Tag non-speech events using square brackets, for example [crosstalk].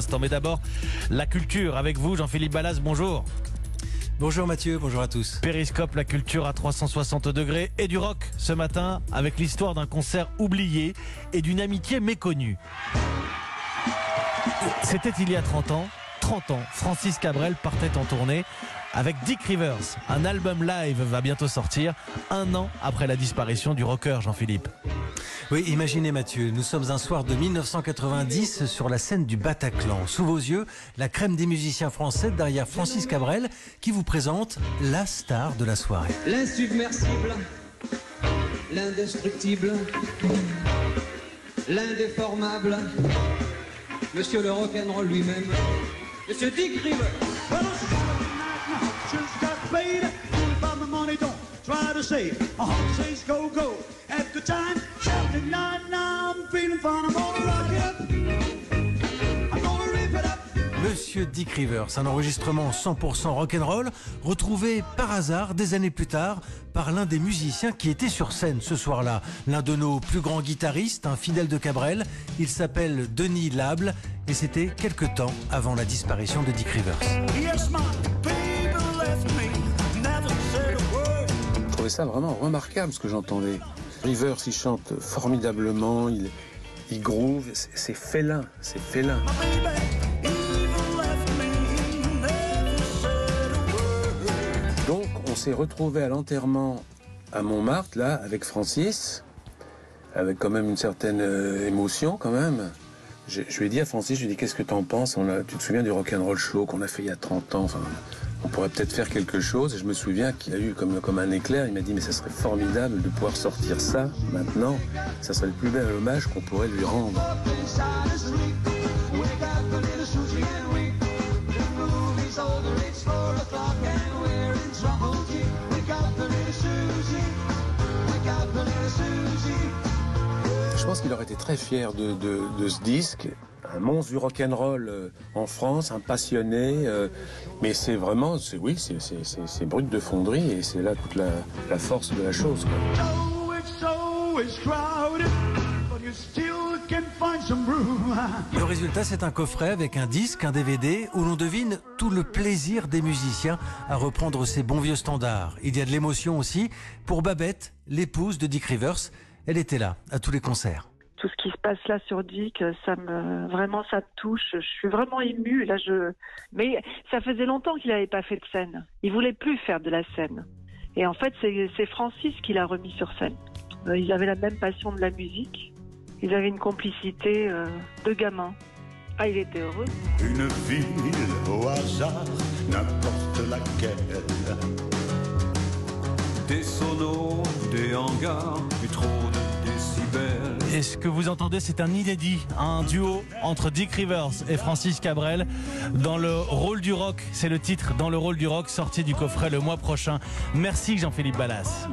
instant. Mais d'abord, la culture avec vous, Jean-Philippe Ballas, bonjour. Bonjour Mathieu, bonjour à tous. Périscope, la culture à 360 degrés et du rock ce matin avec l'histoire d'un concert oublié et d'une amitié méconnue. C'était il y a 30 ans. 30 ans, Francis Cabrel partait en tournée avec Dick Rivers. Un album live va bientôt sortir, un an après la disparition du rocker Jean-Philippe. Oui, imaginez Mathieu, nous sommes un soir de 1990 sur la scène du Bataclan. Sous vos yeux, la crème des musiciens français derrière Francis Cabrel qui vous présente la star de la soirée. L'insubmersible, l'indestructible, l'indéformable, Monsieur le rock'n'roll lui-même, Monsieur Dick Rivers. Just got paid, fool about my money, don't try to save. A heart says go, go. At the time, shouting, nah, nah, I'm feeling fine, I'm gonna rock it up. I'm gonna rip it up. Monsieur Dick Rivers, un enregistrement 100% rock'n'roll, retrouvé par hasard des années plus tard par l'un des musiciens qui était sur scène ce soir-là. L'un de nos plus grands guitaristes, un fidèle de Cabrel. Il s'appelle Denis Lable et c'était quelque temps avant la disparition de Dick Rivers. Je trouvais ça vraiment remarquable ce que j'entendais. Rivers, il chante formidablement, il, il groove, c'est félin, c'est félin. Donc, on s'est retrouvé à l'enterrement à Montmartre, là, avec Francis, avec quand même une certaine euh, émotion, quand même. Je, je lui ai dit à Francis, je lui ai dit, qu'est-ce que t'en penses? On a, Tu te souviens du rock'n'roll show qu'on a fait il y a 30 ans? Enfin, On pourrait peut-être faire quelque chose. Et je me souviens qu'il a eu comme, un éclair. Il m'a dit, mais ça serait formidable de pouvoir sortir ça maintenant. Ça serait le plus bel hommage qu'on pourrait lui rendre. Je pense qu'il aurait été très fier de ce disque. Un monstre du rock'n'roll euh, en France, un passionné. euh, mais c'est vraiment, c'est oui, c'est- c'est c'est- c'est brut de fonderie et c'est là toute la, la force de la chose. quoi. So it's so it's crowded, but you still can find some room. [laughs] Le résultat, c'est un coffret avec un disque, un DVD, où l'on devine tout le plaisir des musiciens à reprendre ces bons vieux standards. Il y a de l'émotion aussi pour Babette, l'épouse de Dick Rivers. Elle était là, à tous les concerts. Tout ce qui se passe là sur Dick, ça me vraiment ça touche. Je suis vraiment émue là. Je mais ça faisait longtemps qu'il n'avait pas fait de scène. Il voulait plus faire de la scène. Et en fait, c'est Francis qui l'a remis sur scène. Euh, Ils avaient la même passion de la musique. Ils avaient une complicité euh, de gamins. Ah, il était heureux. Une ville au hasard, n'importe laquelle. Des sonos, des hangars, plus trop de décibels. Et ce que vous entendez, c'est un inédit, un duo entre Dick Rivers et Francis Cabrel dans le rôle du rock. C'est le titre dans le rôle du rock sorti du coffret le mois prochain. Merci Jean-Philippe Ballas.